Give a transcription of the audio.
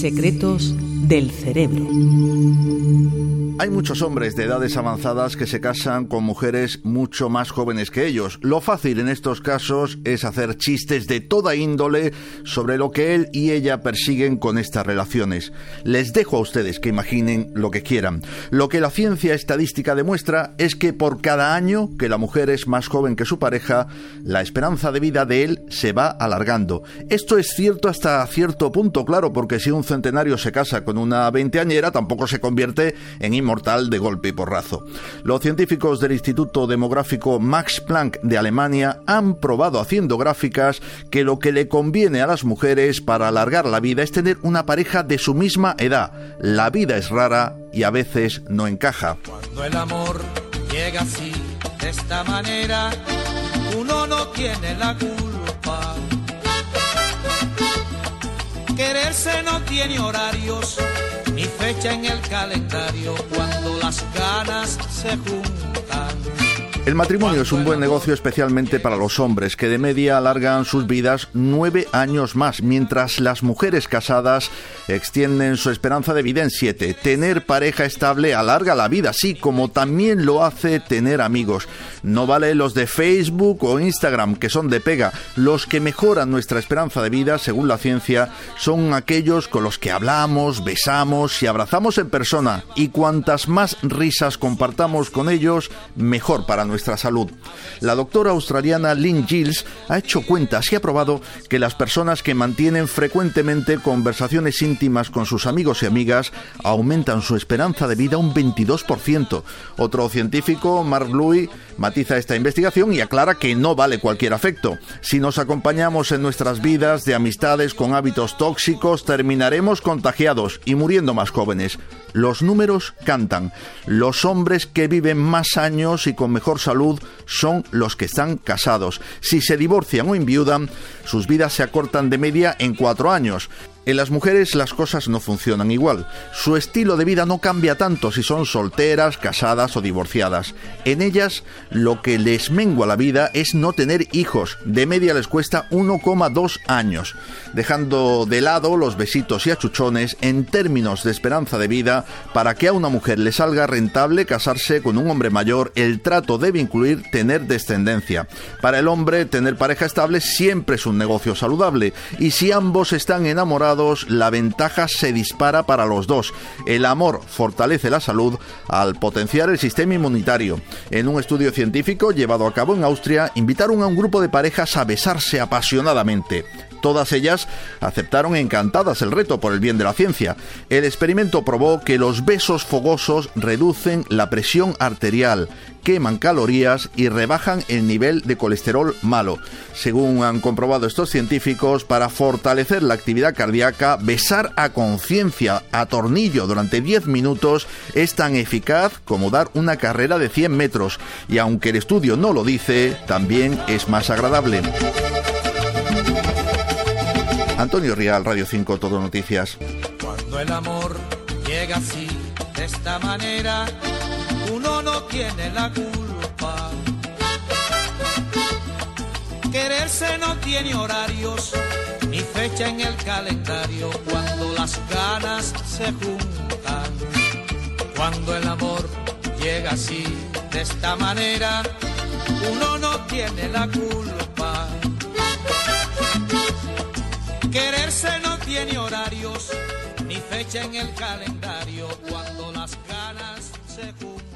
Secretos del cerebro. Hay muchos hombres de edades avanzadas que se casan con mujeres mucho más jóvenes que ellos. Lo fácil en estos casos es hacer chistes de toda índole sobre lo que él y ella persiguen con estas relaciones. Les dejo a ustedes que imaginen lo que quieran. Lo que la ciencia estadística demuestra es que por cada año que la mujer es más joven que su pareja, la esperanza de vida de él se va alargando. Esto es cierto hasta cierto punto, claro, porque si un centenario se casa con una veinteañera, tampoco se convierte en mortal de golpe y porrazo. Los científicos del Instituto Demográfico Max Planck de Alemania han probado haciendo gráficas que lo que le conviene a las mujeres para alargar la vida es tener una pareja de su misma edad. La vida es rara y a veces no encaja. Cuando el amor llega así, de esta manera, uno no tiene la culpa. Quererse no tiene horarios ni fecha en el calendario cuando las ganas se juntan. El matrimonio es un buen negocio especialmente para los hombres, que de media alargan sus vidas nueve años más, mientras las mujeres casadas extienden su esperanza de vida en siete. Tener pareja estable alarga la vida, así como también lo hace tener amigos. No vale los de Facebook o Instagram, que son de pega. Los que mejoran nuestra esperanza de vida, según la ciencia, son aquellos con los que hablamos, besamos y abrazamos en persona. Y cuantas más risas compartamos con ellos, mejor para nuestra salud. La doctora australiana Lynn Giles ha hecho cuentas y ha probado que las personas que mantienen frecuentemente conversaciones íntimas con sus amigos y amigas aumentan su esperanza de vida un 22%. Otro científico, Mark Louis, esta investigación y aclara que no vale cualquier afecto. Si nos acompañamos en nuestras vidas de amistades con hábitos tóxicos, terminaremos contagiados y muriendo más jóvenes. Los números cantan. Los hombres que viven más años y con mejor salud son los que están casados. Si se divorcian o enviudan, sus vidas se acortan de media en cuatro años. En las mujeres las cosas no funcionan igual. Su estilo de vida no cambia tanto si son solteras, casadas o divorciadas. En ellas lo que les mengua la vida es no tener hijos. De media les cuesta 1,2 años. Dejando de lado los besitos y achuchones en términos de esperanza de vida, para que a una mujer le salga rentable casarse con un hombre mayor, el trato debe incluir tener descendencia. Para el hombre, tener pareja estable siempre es un negocio saludable. Y si ambos están enamorados, la ventaja se dispara para los dos. El amor fortalece la salud al potenciar el sistema inmunitario. En un estudio científico llevado a cabo en Austria, invitaron a un grupo de parejas a besarse apasionadamente. Todas ellas aceptaron encantadas el reto por el bien de la ciencia. El experimento probó que los besos fogosos reducen la presión arterial, queman calorías y rebajan el nivel de colesterol malo. Según han comprobado estos científicos, para fortalecer la actividad cardíaca, besar a conciencia a tornillo durante 10 minutos es tan eficaz como dar una carrera de 100 metros. Y aunque el estudio no lo dice, también es más agradable. Antonio Rial, Radio 5, Todo Noticias. Cuando el amor llega así, de esta manera, uno no tiene la culpa. Quererse no tiene horarios, ni fecha en el calendario, cuando las ganas se juntan. Cuando el amor llega así, de esta manera, uno no tiene la culpa Quererse no tiene horarios ni fecha en el calendario cuando las ganas se juntan.